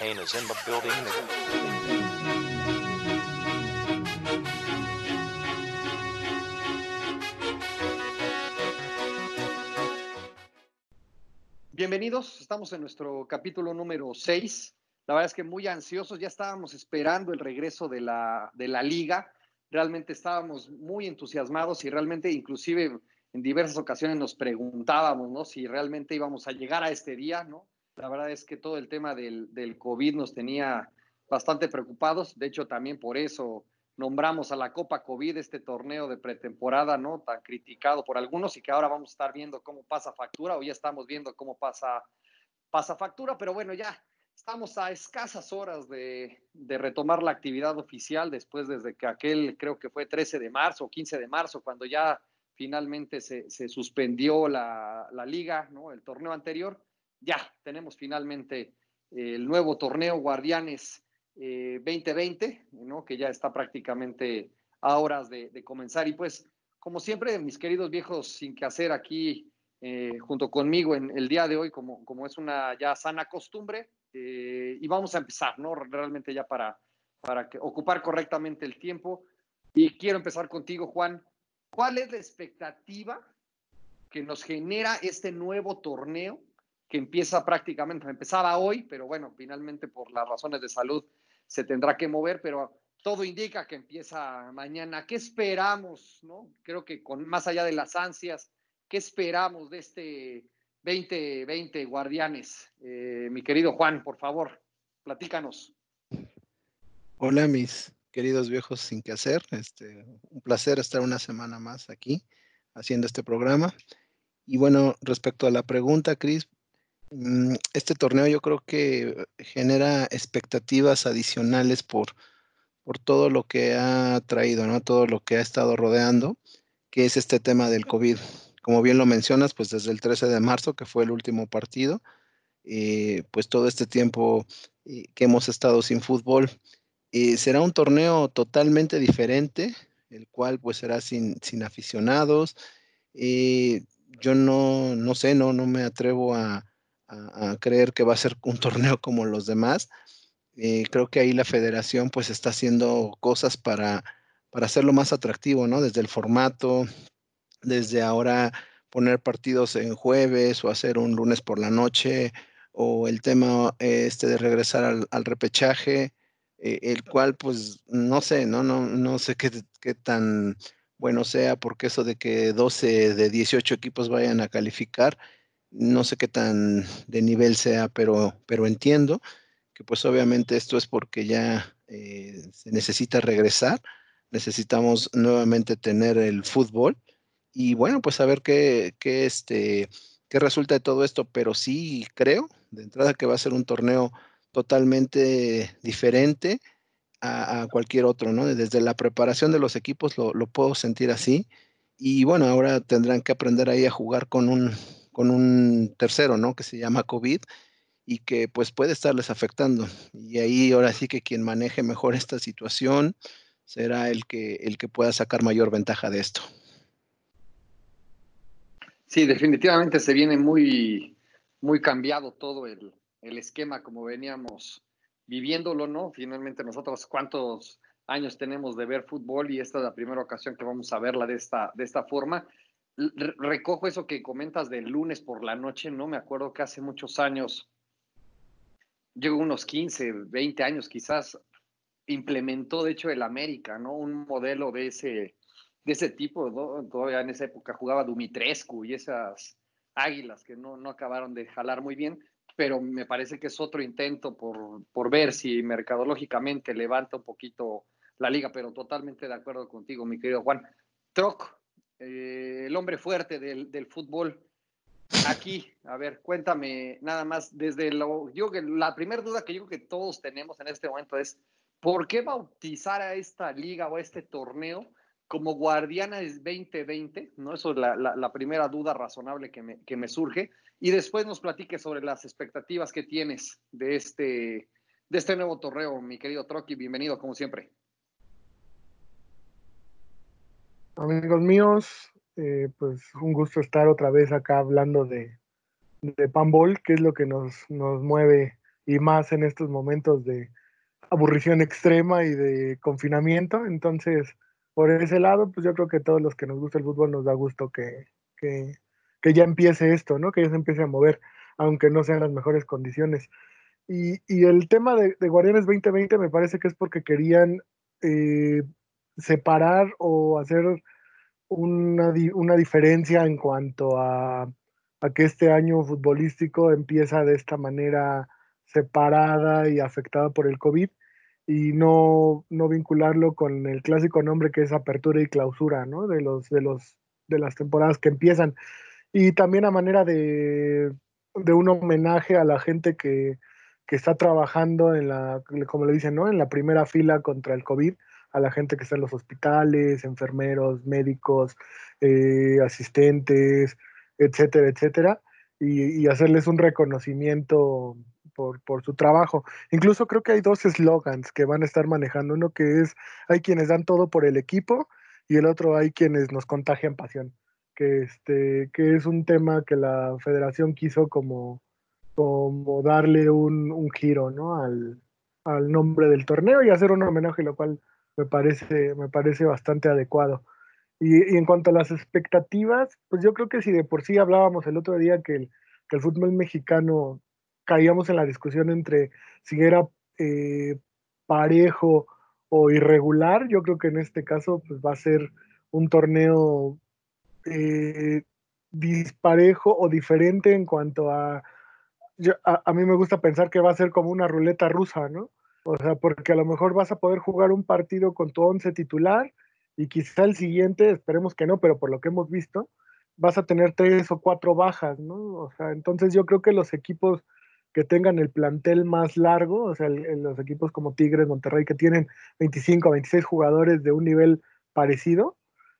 Is in the building. Bienvenidos, estamos en nuestro capítulo número 6. La verdad es que muy ansiosos, ya estábamos esperando el regreso de la, de la liga. Realmente estábamos muy entusiasmados y realmente inclusive en diversas ocasiones nos preguntábamos, ¿no? Si realmente íbamos a llegar a este día, ¿no? La verdad es que todo el tema del, del COVID nos tenía bastante preocupados. De hecho, también por eso nombramos a la Copa COVID, este torneo de pretemporada, ¿no? Tan criticado por algunos y que ahora vamos a estar viendo cómo pasa factura o ya estamos viendo cómo pasa, pasa factura, pero bueno, ya estamos a escasas horas de, de, retomar la actividad oficial después desde que aquel, creo que fue 13 de marzo o 15 de marzo, cuando ya finalmente se, se suspendió la, la, liga, ¿no? El torneo anterior ya tenemos finalmente el nuevo torneo Guardianes eh, 2020, ¿no? que ya está prácticamente a horas de, comenzar. Y pues, como siempre, mis queridos viejos sin que hacer aquí eh, junto conmigo en el día de hoy, como, como es una ya sana costumbre, eh, y vamos a empezar, ¿no? Realmente ya para, para ocupar correctamente el tiempo. Y quiero empezar contigo, Juan. ¿Cuál es la expectativa que nos genera este nuevo torneo que empieza prácticamente, empezaba hoy, pero bueno, finalmente por las razones de salud se tendrá que mover, pero todo indica que empieza mañana. ¿Qué esperamos? No? Creo que con más allá de las ansias, ¿qué esperamos de este 2020 Guardianes? Eh, mi querido Juan, por favor, platícanos. Hola, mis queridos viejos sin que hacer. Este, un placer estar una semana más aquí haciendo este programa. Y bueno, respecto a la pregunta, Cris, este torneo yo creo que genera expectativas adicionales por, por todo lo que ha traído, ¿no? Todo lo que ha estado rodeando, que es este tema del COVID. Como bien lo mencionas, pues desde el 13 de marzo, que fue el último partido, eh, pues todo este tiempo eh, que hemos estado sin fútbol, eh, será un torneo totalmente diferente, el cual pues será sin, sin aficionados. yo no, no sé, no, no me atrevo a, a, a, creer que va a ser un torneo como los demás. Eh, creo que ahí la federación pues está haciendo cosas para, para hacerlo más atractivo, ¿no? Desde el formato, desde ahora poner partidos en jueves o hacer un lunes por la noche, o el tema este de regresar al, al repechaje, eh, el cual pues no sé, no, no, no sé qué, qué tan bueno sea, porque eso de que 12 de 18 equipos vayan a calificar, no sé qué tan de nivel sea, pero, pero entiendo que pues obviamente esto es porque ya eh, se necesita regresar, necesitamos nuevamente tener el fútbol y bueno, pues a ver qué, qué, este, qué resulta de todo esto, pero sí creo de entrada que va a ser un torneo totalmente diferente a, cualquier otro, ¿no? Desde la preparación de los equipos lo puedo sentir así y bueno, ahora tendrán que aprender ahí a jugar con un, con un tercero, ¿no? Que se llama COVID y que pues puede estarles afectando. Y ahí ahora sí que quien maneje mejor esta situación será el que, el que pueda sacar mayor ventaja de esto. Sí, definitivamente se viene muy, muy cambiado todo el, el esquema como veníamos viviéndolo, ¿no? Finalmente nosotros cuántos años tenemos de ver fútbol y esta es la primera ocasión que vamos a verla de esta, de esta forma recojo eso que comentas del lunes por la noche, ¿no? Me acuerdo que hace muchos años, llegó unos 15, 20 años quizás, implementó de hecho el América, ¿no? Un modelo de ese, de ese tipo. Todavía en esa época jugaba Dumitrescu y esas águilas que no, no acabaron de jalar muy bien, pero me parece que es otro intento por, por ver si mercadológicamente levanta un poquito la liga, pero totalmente de acuerdo contigo, mi querido Juan. Troc, eh, el hombre fuerte del, del, fútbol. Aquí, a ver, cuéntame nada más, desde lo, yo la primera duda que yo creo que todos tenemos en este momento es, ¿por qué bautizar a esta liga o a este torneo como Guardianes 2020? ¿no? Eso es la, la, la primera duda razonable que me, que me, surge. Y después nos platique sobre las expectativas que tienes de este, de este nuevo torneo, mi querido Troqui. Bienvenido, como siempre. Amigos míos, eh, pues un gusto estar otra vez acá hablando de, de Panball, que es lo que nos, nos mueve y más en estos momentos de aburrición extrema y de confinamiento. Entonces, por ese lado, pues yo creo que todos los que nos gusta el fútbol nos da gusto que, que, que ya empiece esto, ¿no? Que ya se empiece a mover, aunque no sean las mejores condiciones. Y, y el tema de, de, Guardianes 2020 me parece que es porque querían eh, separar o hacer una, una diferencia en cuanto a, a, que este año futbolístico empieza de esta manera separada y afectada por el COVID y no, no vincularlo con el clásico nombre que es apertura y clausura, ¿no? De los, de los, de las temporadas que empiezan. Y también a manera de, de un homenaje a la gente que, que está trabajando en la, como le dicen, ¿no? En la primera fila contra el COVID, a la gente que está en los hospitales, enfermeros, médicos, eh, asistentes, etcétera, etcétera, y, hacerles un reconocimiento por, por, su trabajo. Incluso creo que hay dos eslogans que van a estar manejando, uno que es, hay quienes dan todo por el equipo y el otro hay quienes nos contagian pasión, que, este, que es un tema que la federación quiso como como darle un, un giro ¿no? al, al, nombre del torneo y hacer un homenaje, lo cual me parece, me parece bastante adecuado. Y, en cuanto a las expectativas, pues yo creo que si de por sí hablábamos el otro día que el, que el fútbol mexicano caíamos en la discusión entre si era eh, parejo o irregular, yo creo que en este caso pues va a ser un torneo eh, disparejo o diferente en cuanto a yo, a, a, mí me gusta pensar que va a ser como una ruleta rusa, ¿no? O sea, porque a lo mejor vas a poder jugar un partido con tu once titular y quizá el siguiente, esperemos que no, pero por lo que hemos visto, vas a tener tres o cuatro bajas, ¿no? O sea, entonces yo creo que los equipos que tengan el plantel más largo, o sea, el, los equipos como Tigres, Monterrey, que tienen 25 o 26 jugadores de un nivel parecido,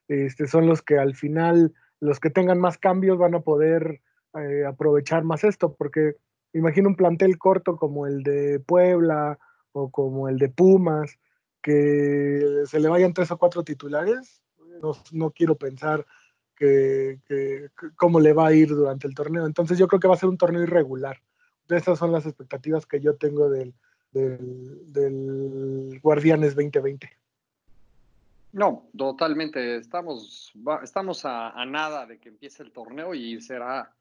este, son los que al final, los que tengan más cambios van a poder eh, aprovechar más esto, porque imagino un plantel corto como el de Puebla o como el de Pumas, que se le vayan tres o cuatro titulares, no, no quiero pensar que, cómo le va a ir durante el torneo. Entonces yo creo que va a ser un torneo irregular. Estas son las expectativas que yo tengo del, del, Guardianes 2020. No, totalmente. Estamos, estamos a, nada de que empiece el torneo y será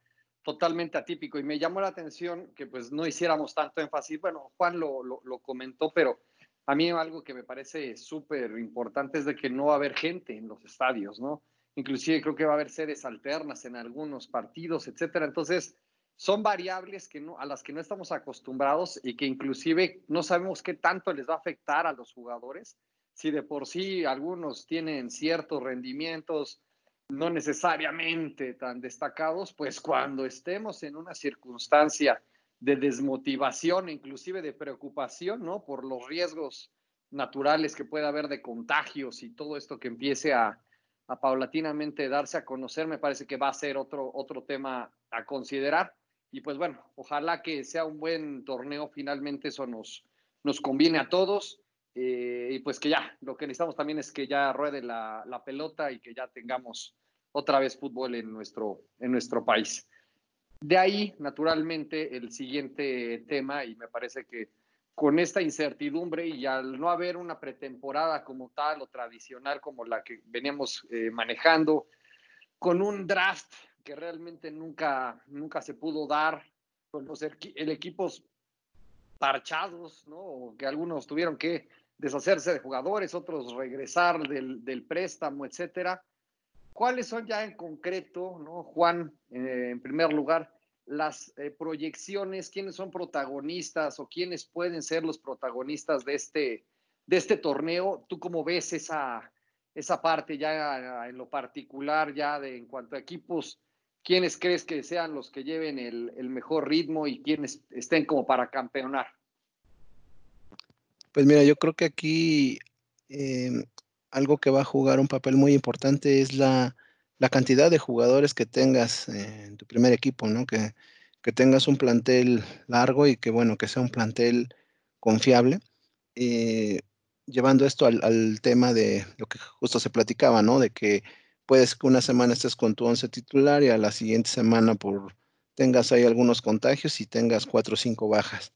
totalmente atípico y me llamó la atención que pues no hiciéramos tanto énfasis, bueno, Juan lo, lo, lo comentó, pero a mí algo que me parece súper importante es de que no va a haber gente en los estadios, ¿no? Inclusive creo que va a haber sedes alternas en algunos partidos, etcétera. Entonces, son variables que no, a las que no estamos acostumbrados y que inclusive no sabemos qué tanto les va a afectar a los jugadores. Si de por sí algunos tienen ciertos rendimientos, no necesariamente tan destacados, pues cuando estemos en una circunstancia de desmotivación, inclusive de preocupación, ¿no? Por los riesgos naturales que pueda haber de contagios y todo esto que empiece a, a, paulatinamente darse a conocer, me parece que va a ser otro, otro tema a considerar. Y pues bueno, ojalá que sea un buen torneo, finalmente eso nos, nos conviene a todos. Eh, y pues que ya, lo que necesitamos también es que ya ruede la, la, pelota y que ya tengamos otra vez fútbol en nuestro, en nuestro país. De ahí, naturalmente, el siguiente tema, y me parece que con esta incertidumbre y al no haber una pretemporada como tal o tradicional como la que veníamos eh, manejando, con un draft que realmente nunca, nunca se pudo dar, con los el equipos parchados, ¿no? O que algunos tuvieron que deshacerse de jugadores, otros regresar del, del préstamo, etcétera. ¿Cuáles son ya en concreto, ¿no? Juan, eh, en primer lugar, las eh, proyecciones, quiénes son protagonistas o quiénes pueden ser los protagonistas de este, de este torneo? ¿Tú cómo ves esa, esa parte ya en lo particular, ya de en cuanto a equipos? ¿Quiénes crees que sean los que lleven el, el mejor ritmo y quiénes estén como para campeonar? Pues mira, yo creo que aquí eh, algo que va a jugar un papel muy importante es la, la cantidad de jugadores que tengas en tu primer equipo, ¿no? Que, que, tengas un plantel largo y que, bueno, que sea un plantel confiable. Eh, llevando esto al, al, tema de lo que justo se platicaba, ¿no? De que puedes que una semana estés con tu once titular y a la siguiente semana por tengas ahí algunos contagios y tengas cuatro o cinco bajas.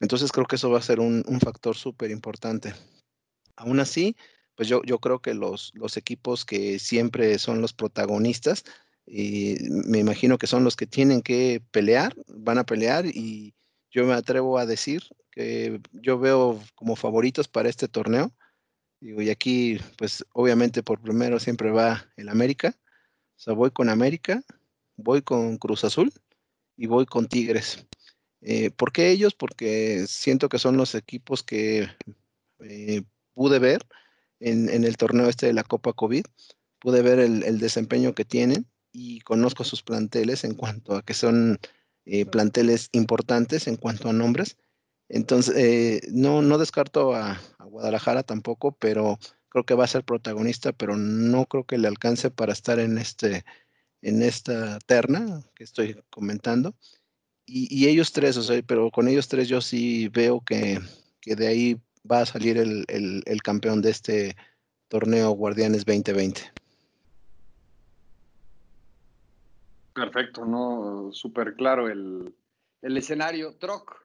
Entonces creo que eso va a ser un, factor súper importante. Aún así, pues yo, yo creo que los, los equipos que siempre son los protagonistas, y me imagino que son los que tienen que pelear, van a pelear y yo me atrevo a decir que yo veo como favoritos para este torneo. y aquí, pues obviamente por primero siempre va el América. O sea, voy con América, voy con Cruz Azul y voy con Tigres. Eh, ¿Por qué ellos? Porque siento que son los equipos que eh, pude ver en, el torneo este de la Copa COVID. Pude ver el, desempeño que tienen y conozco sus planteles en cuanto a que son eh, planteles importantes en cuanto a nombres. Entonces, no, no descarto a, a, Guadalajara tampoco, pero creo que va a ser protagonista, pero no creo que le alcance para estar en, este, en esta terna que estoy comentando y, ellos tres, o sea, pero con ellos tres yo sí veo que, de ahí va a salir el, campeón de este torneo Guardianes 2020. Perfecto, ¿no? Súper claro el, escenario. Troc,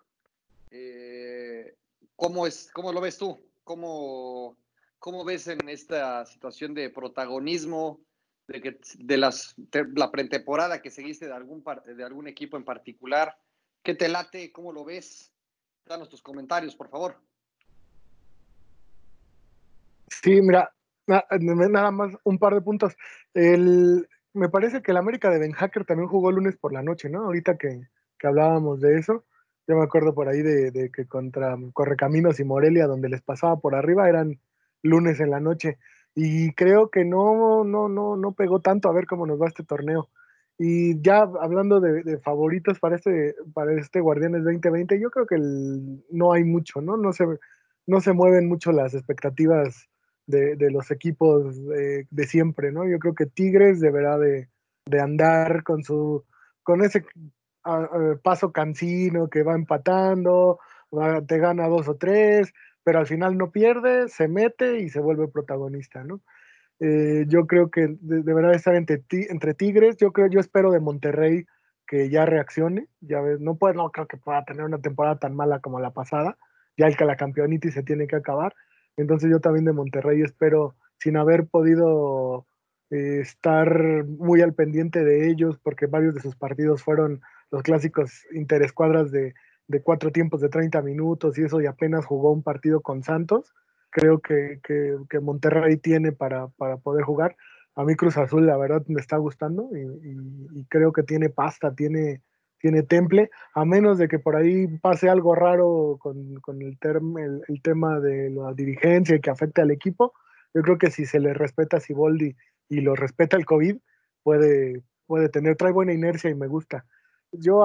eh, ¿cómo, es, ¿cómo lo ves tú? ¿Cómo, ¿Cómo ves en esta situación de protagonismo? De, que, de las, la pretemporada que seguiste de algún, de algún equipo en particular. ¿Qué te late? ¿Cómo lo ves? Danos tus comentarios, por favor. Sí, mira, nada más un par de puntos. El, me parece que el América de Ben Hacker también jugó lunes por la noche, ¿no? Ahorita que, que hablábamos de eso, yo me acuerdo por ahí de, de, que contra Correcaminos y Morelia, donde les pasaba por arriba, eran lunes en la noche y creo que no, no, no, no pegó tanto a ver cómo nos va este torneo. Y ya hablando de, favoritos para este, para este Guardianes 2020, yo creo que no hay mucho, ¿no? No se, no se mueven mucho las expectativas de, los equipos de, siempre, ¿no? Yo creo que Tigres deberá de, andar con su con ese paso cansino que va empatando, te gana dos o tres, pero al final no pierde, se mete y se vuelve protagonista, ¿no? Eh, yo creo que deberá estar entre, entre Tigres, yo creo, yo espero de Monterrey que ya reaccione, ya ves, no puede, no creo que pueda tener una temporada tan mala como la pasada, ya el que la campeonitis se tiene que acabar, entonces yo también de Monterrey espero, sin haber podido eh, estar muy al pendiente de ellos, porque varios de sus partidos fueron los clásicos interescuadras de, de cuatro tiempos de 30 minutos y eso y apenas jugó un partido con Santos. Creo que, que, Monterrey tiene para, para, poder jugar. A mí Cruz Azul la verdad me está gustando y, creo que tiene pasta, tiene, tiene temple, a menos de que por ahí pase algo raro con, con el, el, el, tema de la dirigencia y que afecte al equipo. Yo creo que si se le respeta a Siboldi y lo respeta el COVID, puede, puede tener, trae buena inercia y me gusta. Yo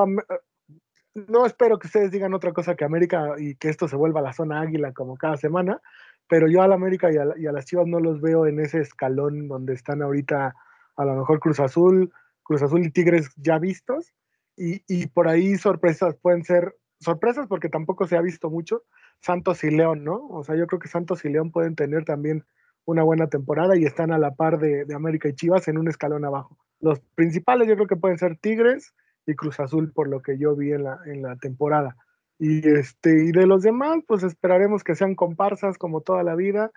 no espero que ustedes digan otra cosa que América y que esto se vuelva la zona águila como cada semana, pero yo al América y a, las Chivas no los veo en ese escalón donde están ahorita a lo mejor Cruz Azul, Cruz Azul y Tigres ya vistos, y, por ahí sorpresas pueden ser sorpresas porque tampoco se ha visto mucho, Santos y León, ¿no? O sea, yo creo que Santos y León pueden tener también una buena temporada y están a la par de, de América y Chivas en un escalón abajo. Los principales yo creo que pueden ser Tigres, y Cruz Azul por lo que yo vi en la, en la temporada. Y, este, y de los demás, pues esperaremos que sean comparsas como toda la vida,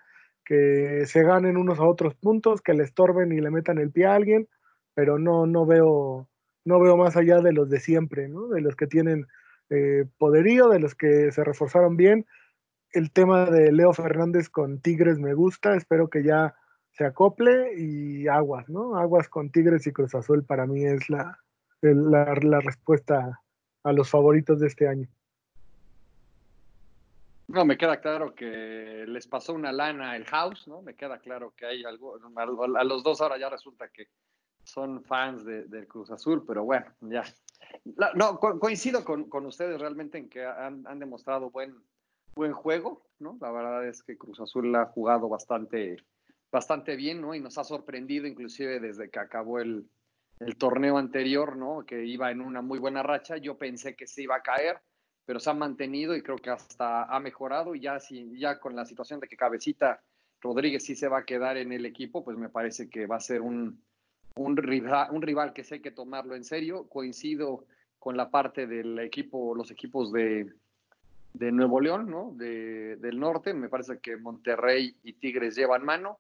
que se ganen unos a otros puntos, que le estorben y le metan el pie a alguien, pero no, no, veo, no veo más allá de los de siempre, ¿no? de los que tienen eh, poderío, de los que se reforzaron bien. El tema de Leo Fernández con Tigres me gusta, espero que ya se acople y aguas, ¿no? Aguas con Tigres y Cruz Azul para mí es la, la, respuesta a los favoritos de este año. No, me queda claro que les pasó una lana el house, ¿no? Me queda claro que hay algo, a los dos ahora ya resulta que son fans del Cruz Azul, pero bueno, ya. No, coincido con, con, ustedes realmente en que han, han, demostrado buen, buen juego, ¿no? La verdad es que Cruz Azul ha jugado bastante, bastante bien, ¿no? Y nos ha sorprendido inclusive desde que acabó el, el torneo anterior, ¿no? Que iba en una muy buena racha. Yo pensé que se iba a caer, pero se ha mantenido y creo que hasta ha mejorado. Y ya, si, ya con la situación de que Cabecita Rodríguez sí se va a quedar en el equipo, pues me parece que va a ser un, un, rival, un rival que sé que tomarlo en serio. Coincido con la parte del equipo, los equipos de, de Nuevo León, ¿no? De, del norte. Me parece que Monterrey y Tigres llevan mano.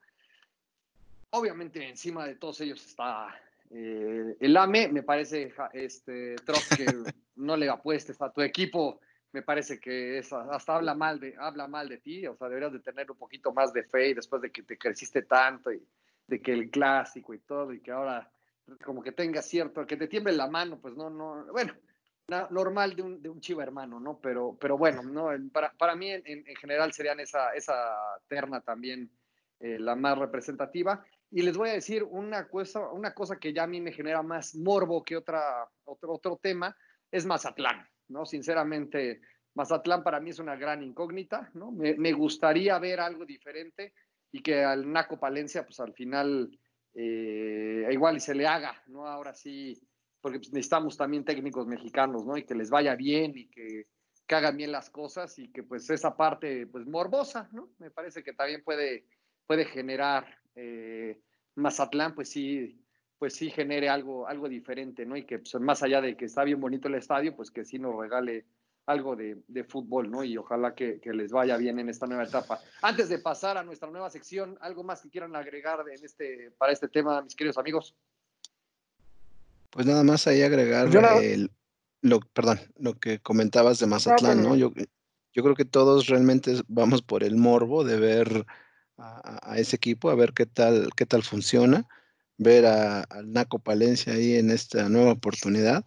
Obviamente encima de todos ellos está eh, el AME. Me parece este, que no le apuestes a tu equipo. Me parece que hasta habla mal, de, habla mal de ti. O sea, deberías de tener un poquito más de fe después de que te creciste tanto y de que el clásico y todo y que ahora como que tenga cierto, que te tiemble la mano, pues no, no, bueno, normal de un, de un chiva hermano, ¿no? Pero, pero bueno, ¿no? Para, para mí en, en, general serían esa, esa terna también eh, la más representativa. Y les voy a decir una cosa, una cosa que ya a mí me genera más morbo que otra, otro, otro tema, es Mazatlán, ¿no? Sinceramente, Mazatlán para mí es una gran incógnita, ¿no? Me, gustaría ver algo diferente y que al Naco Palencia, pues al final, eh, igual y se le haga, ¿no? Ahora sí porque pues, necesitamos también técnicos mexicanos, ¿no? Y que les vaya bien y que, que, hagan bien las cosas y que pues esa parte, pues morbosa, ¿no? Me parece que también puede, puede generar eh, Mazatlán, pues sí, pues sí genere algo, algo diferente, ¿no? Y que pues, más allá de que está bien bonito el estadio, pues que sí nos regale algo de, de fútbol, ¿no? Y ojalá que, que, les vaya bien en esta nueva etapa. Antes de pasar a nuestra nueva sección, ¿algo más que quieran agregar en este, para este tema, mis queridos amigos? Pues nada más ahí agregar el, lo, perdón, lo que comentabas de Mazatlán, ¿no? Yo, yo creo que todos realmente vamos por el morbo de ver a, a ese equipo, a ver qué tal, qué tal funciona, ver al Naco Palencia ahí en esta nueva oportunidad.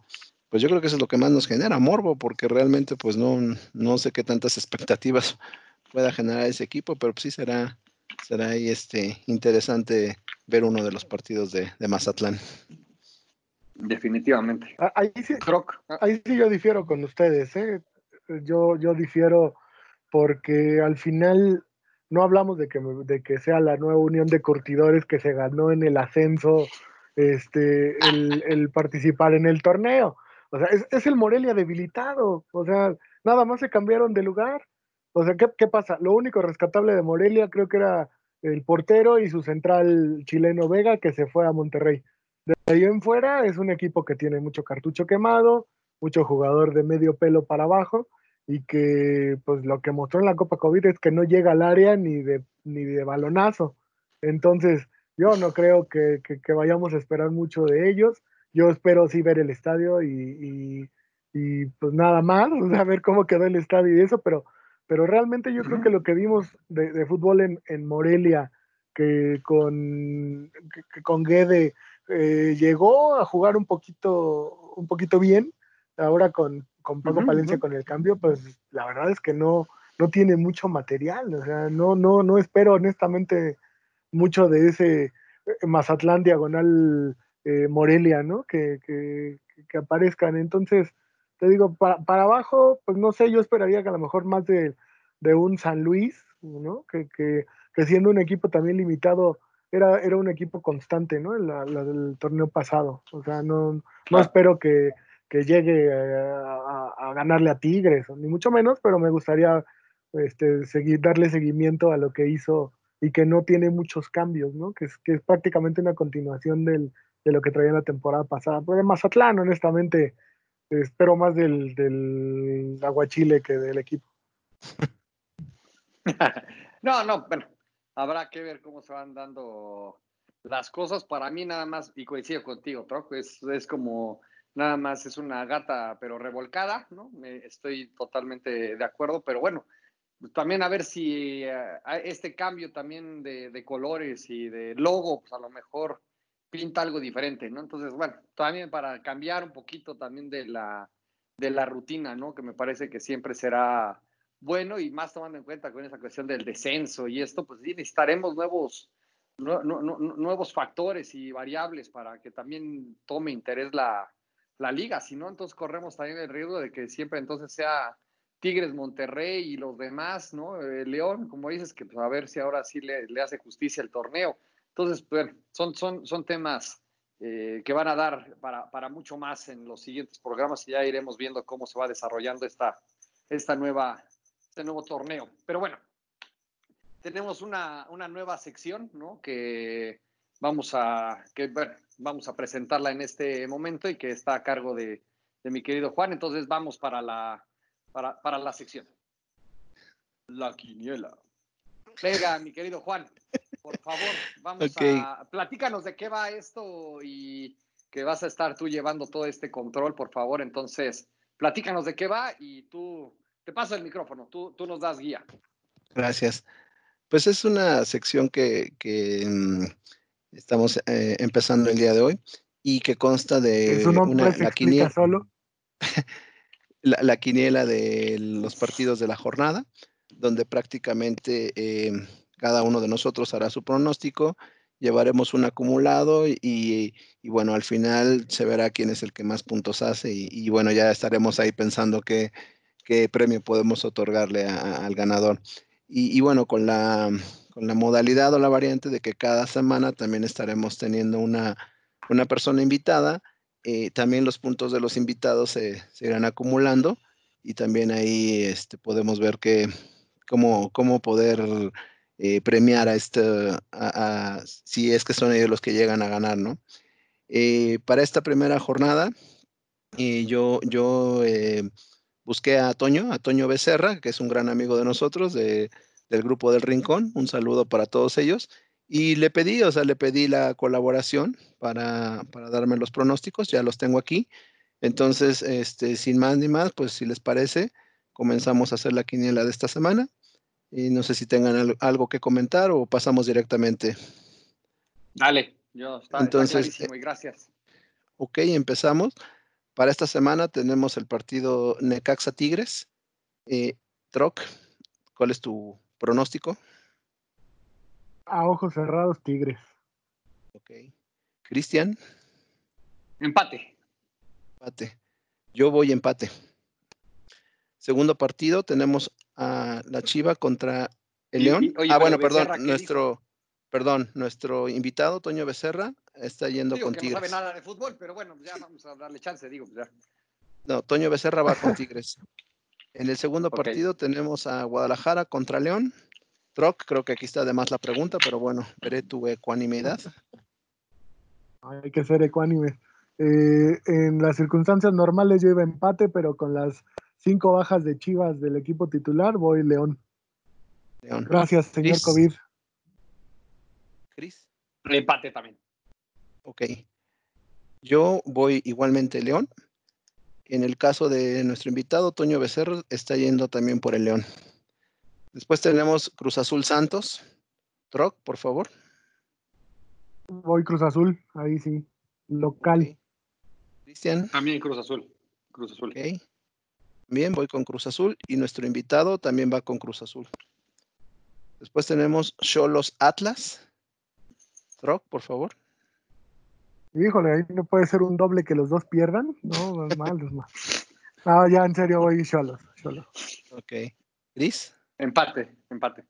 Pues yo creo que eso es lo que más nos genera, morbo, porque realmente pues no, no sé qué tantas expectativas pueda generar ese equipo, pero sí será, será ahí este, interesante ver uno de los partidos de, de Mazatlán. Definitivamente. Ah, ahí sí, ah. ahí sí yo difiero con ustedes, ¿eh? Yo, yo difiero porque al final no hablamos de que, de que sea la nueva unión de curtidores que se ganó en el ascenso este, el, el participar en el torneo. O sea, es, es, el Morelia debilitado. O sea, nada más se cambiaron de lugar. O sea, ¿qué, ¿qué pasa? Lo único rescatable de Morelia creo que era el portero y su central chileno Vega que se fue a Monterrey. De ahí en fuera es un equipo que tiene mucho cartucho quemado, mucho jugador de medio pelo para abajo y que pues lo que mostró en la Copa COVID es que no llega al área ni de, ni de balonazo. Entonces, yo no creo que, que, vayamos a esperar mucho de ellos. Yo espero sí ver el estadio y, y, pues nada más, a ver cómo quedó el estadio y eso, pero, pero realmente yo creo que lo que vimos de, de fútbol en, en, Morelia, que con, que, con Guede eh, llegó a jugar un poquito, un poquito bien, ahora con, con Paco Palencia con el cambio, pues la verdad es que no, no tiene mucho material, o sea, no, no, no espero honestamente mucho de ese eh, Mazatlán diagonal eh, Morelia, ¿no? Que, que, que, aparezcan. Entonces, te digo, para, para, abajo, pues no sé, yo esperaría que a lo mejor más de, de un San Luis, ¿no? Que, que, que siendo un equipo también limitado, era, era un equipo constante, ¿no? La, la del torneo pasado. O sea, no, no espero que, que llegue a, a, ganarle a Tigres, ni mucho menos, pero me gustaría este, seguir, darle seguimiento a lo que hizo y que no tiene muchos cambios, ¿no? Que es, que es prácticamente una continuación del, de lo que traía la temporada pasada. Pues de Mazatlán, honestamente, espero más del, del Aguachile que del equipo. no, no, bueno, habrá que ver cómo se van dando las cosas. Para mí nada más, y coincido contigo, Troco, es, es como nada más es una gata pero revolcada, ¿no? Estoy totalmente de acuerdo, pero bueno, también a ver si uh, este cambio también de, colores y de logo, pues a lo mejor pinta algo diferente, ¿no? Entonces, bueno, también para cambiar un poquito también de la, de la rutina, ¿no? Que me parece que siempre será bueno y más tomando en cuenta con esa cuestión del descenso y esto, pues sí, necesitaremos nuevos, nuevos factores y variables para que también tome interés la, la liga, si no, entonces corremos también el riesgo de que siempre entonces sea Tigres, Monterrey y los demás, ¿no? Eh, León, como dices, que pues, a ver si ahora sí le, le hace justicia el torneo. Entonces, bueno, son, son, son temas eh, que van a dar para, para, mucho más en los siguientes programas y ya iremos viendo cómo se va desarrollando esta, esta nueva, este nuevo torneo. Pero bueno, tenemos una, una nueva sección, ¿no? Que vamos a, que, bueno, vamos a presentarla en este momento y que está a cargo de, de mi querido Juan. Entonces vamos para la, para, para la sección. La quiniela. Venga, mi querido Juan, por favor, vamos a. Platícanos de qué va esto y que vas a estar tú llevando todo este control, por favor. Entonces, platícanos de qué va y tú, te paso el micrófono, tú, tú nos das guía. Gracias. Pues es una sección que, mm, estamos eh, empezando el día de hoy y que consta de una, la quiniela, solo? la, quiniela de los partidos de la jornada, donde prácticamente eh, cada uno de nosotros hará su pronóstico, llevaremos un acumulado y, bueno, al final se verá quién es el que más puntos hace y, bueno, ya estaremos ahí pensando qué, qué premio podemos otorgarle al ganador. Y, bueno, con la, con la modalidad o la variante de que cada semana también estaremos teniendo una, una persona invitada, eh, también los puntos de los invitados se, irán acumulando y también ahí este, podemos ver que, cómo, cómo poder eh, premiar a este, a, si es que son ellos los que llegan a ganar, ¿no? Eh, para esta primera jornada, yo, yo busqué a Toño, a Toño Becerra, que es un gran amigo de nosotros, del grupo del Rincón. Un saludo para todos ellos. Y le pedí, o sea, le pedí la colaboración para, darme los pronósticos, ya los tengo aquí. Entonces, este, sin más ni más, pues si les parece, comenzamos a hacer la quiniela de esta semana. Y no sé si tengan algo que comentar o pasamos directamente. Dale, yo está, Entonces, y gracias. Ok, empezamos. Para esta semana tenemos el partido Necaxa Tigres. Eh, Troc, ¿cuál es tu pronóstico? A ojos cerrados, Tigres. Ok. Cristian. Empate. Empate. Yo voy empate. Segundo partido tenemos a la Chiva contra el León. ah, bueno, perdón, nuestro, perdón, nuestro invitado, Toño Becerra, está yendo con Tigres. No sabe nada de fútbol, pero bueno, ya vamos a darle chance, digo. Ya. No, Toño Becerra va con Tigres. En el segundo partido tenemos a Guadalajara contra León. Troc, creo que aquí está además la pregunta, pero bueno, veré tu ecuanimidad. Hay que ser ecuánime. Eh, en las circunstancias normales yo iba empate, pero con las cinco bajas de Chivas del equipo titular voy León. León. Gracias, señor COVID. Cris. Empate también. Ok. Yo voy igualmente León. En el caso de nuestro invitado, Toño Becerra, está yendo también por el León. Después tenemos Cruz Azul Santos. Troc, por favor. Voy Cruz Azul, ahí sí. Local. Cristian. También Cruz Azul. Cruz Azul. Ok. Bien, voy con Cruz Azul y nuestro invitado también va con Cruz Azul. Después tenemos Cholos Atlas. Troc, por favor. Híjole, ahí no puede ser un doble que los dos pierdan. No, es mal, es mal. Ah, ya en serio voy Cholos. Ok. Gris. Empate, empate.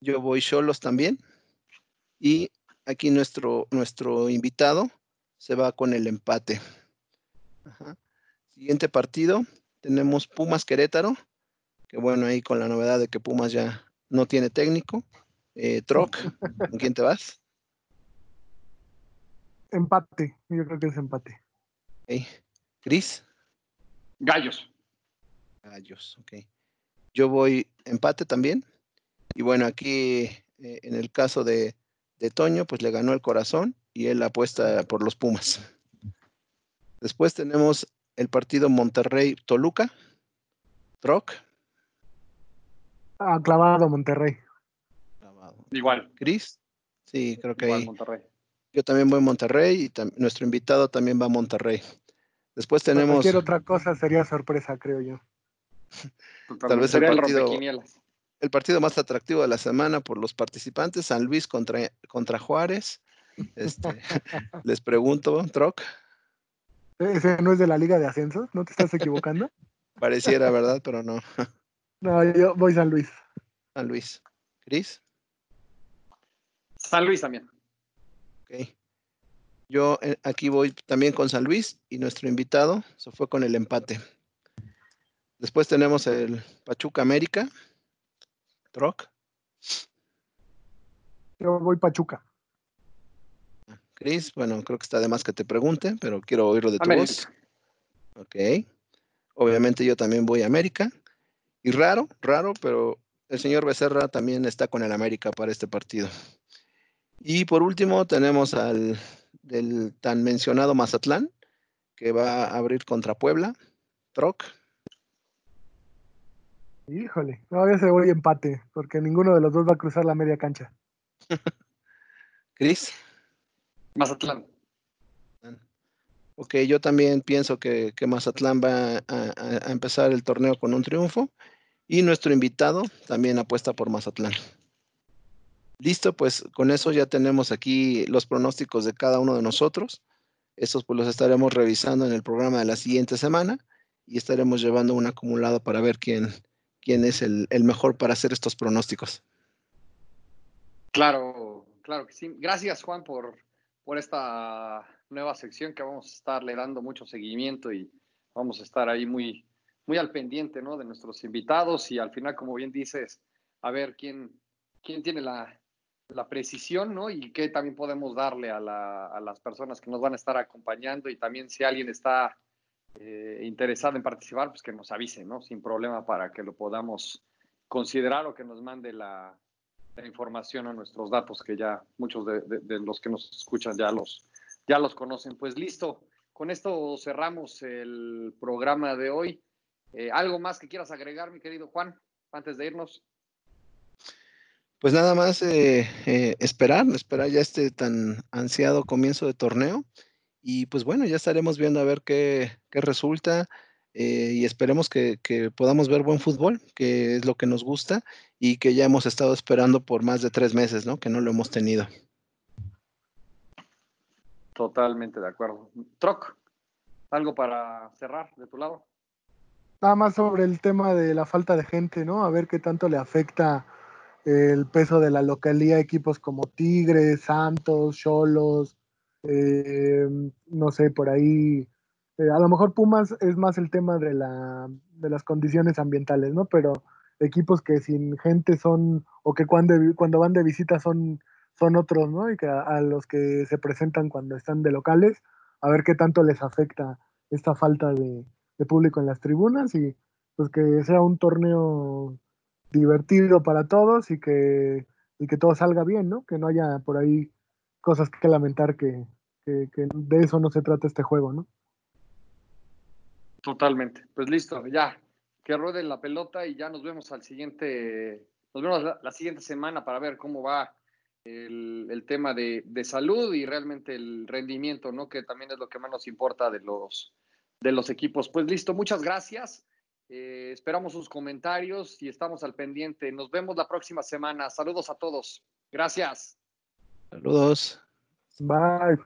Yo voy Cholos también. Y aquí nuestro, nuestro invitado se va con el empate. Siguiente partido, tenemos Pumas Querétaro, que bueno, ahí con la novedad de que Pumas ya no tiene técnico. Eh, Troc, ¿con quién te vas? Empate, yo creo que es empate. Okay. Cris. Gallos. Gallos, ok. Yo voy empate también. Y bueno, aquí eh, en el caso de, Toño, pues le ganó el corazón y él apuesta por los Pumas. Después tenemos el partido Monterrey-Toluca. Troc. Ah, clavado Monterrey. Igual. Cris. Sí, creo que ahí. Monterrey. Yo también voy a Monterrey y nuestro invitado también va a Monterrey. Después tenemos. Cualquier otra cosa sería sorpresa, creo yo. Tal vez el partido, el partido más atractivo de la semana por los participantes, San Luis contra, contra Juárez. Este, les pregunto, Troc. ¿Ese no es de la Liga de Ascenso? ¿No te estás equivocando? Pareciera, ¿verdad? Pero no. No, yo voy San Luis. San Luis. ¿Cris? San Luis también. Ok. Yo eh, aquí voy también con San Luis y nuestro invitado se fue con el empate. Después tenemos el Pachuca América. Troc. Yo voy Pachuca. Cris, bueno, creo que está de más que te pregunte, pero quiero oírlo de tu voz. Ok. Obviamente yo también voy a América. Y raro, raro, pero el señor Becerra también está con el América para este partido. Y por último tenemos al del tan mencionado Mazatlán, que va a abrir contra Puebla. Troc. Híjole, todavía se voy empate, porque ninguno de los dos va a cruzar la media cancha. Cris. Mazatlán. Ok, yo también pienso que, Mazatlán va a, empezar el torneo con un triunfo y nuestro invitado también apuesta por Mazatlán. Listo, pues con eso ya tenemos aquí los pronósticos de cada uno de nosotros. Estos pues los estaremos revisando en el programa de la siguiente semana y estaremos llevando un acumulado para ver quién, quién es el, mejor para hacer estos pronósticos. Claro, claro que sí. Gracias Juan por, por esta nueva sección que vamos a estarle dando mucho seguimiento y vamos a estar ahí muy, muy al pendiente ¿no? de nuestros invitados y al final, como bien dices, a ver quién, quién tiene la, la precisión, ¿no? Y qué también podemos darle a, las personas que nos van a estar acompañando y también si alguien está eh, interesado en participar, pues que nos avise, ¿no? Sin problema para que lo podamos considerar o que nos mande la, información o nuestros datos que ya muchos de, los que nos escuchan ya los, ya los conocen. Pues listo, con esto cerramos el programa de hoy. Eh, ¿Algo más que quieras agregar, mi querido Juan, antes de irnos? Pues nada más eh, eh, esperar, esperar ya este tan ansiado comienzo de torneo. Y pues bueno, ya estaremos viendo a ver qué, resulta eh, y esperemos que, podamos ver buen fútbol, que es lo que nos gusta y que ya hemos estado esperando por más de tres meses, ¿no? Que no lo hemos tenido. Totalmente de acuerdo. Troc, ¿algo para cerrar de tu lado? Nada más sobre el tema de la falta de gente, ¿no? A ver qué tanto le afecta el peso de la localía, equipos como Tigres, Santos, Cholos, eh, no sé, por ahí. Eh, a lo mejor Pumas es más el tema de, la, de las condiciones ambientales, ¿no? Pero equipos que sin gente son, o que cuando, cuando van de visita son, son otros, ¿no? Y que a, los que se presentan cuando están de locales, a ver qué tanto les afecta esta falta de, de público en las tribunas y pues que sea un torneo divertido para todos y que, y que todo salga bien, ¿no? Que no haya por ahí cosas que lamentar que, de eso no se trata este juego, ¿no? Totalmente. Pues listo, ya. Que ruede la pelota y ya nos vemos al siguiente, nos vemos la, siguiente semana para ver cómo va el, tema de, de, salud y realmente el rendimiento, ¿no? Que también es lo que más nos importa de los, de los equipos. Pues listo, muchas gracias. Eh, esperamos sus comentarios y estamos al pendiente. Nos vemos la próxima semana. Saludos a todos. Gracias. Saludos. Bye.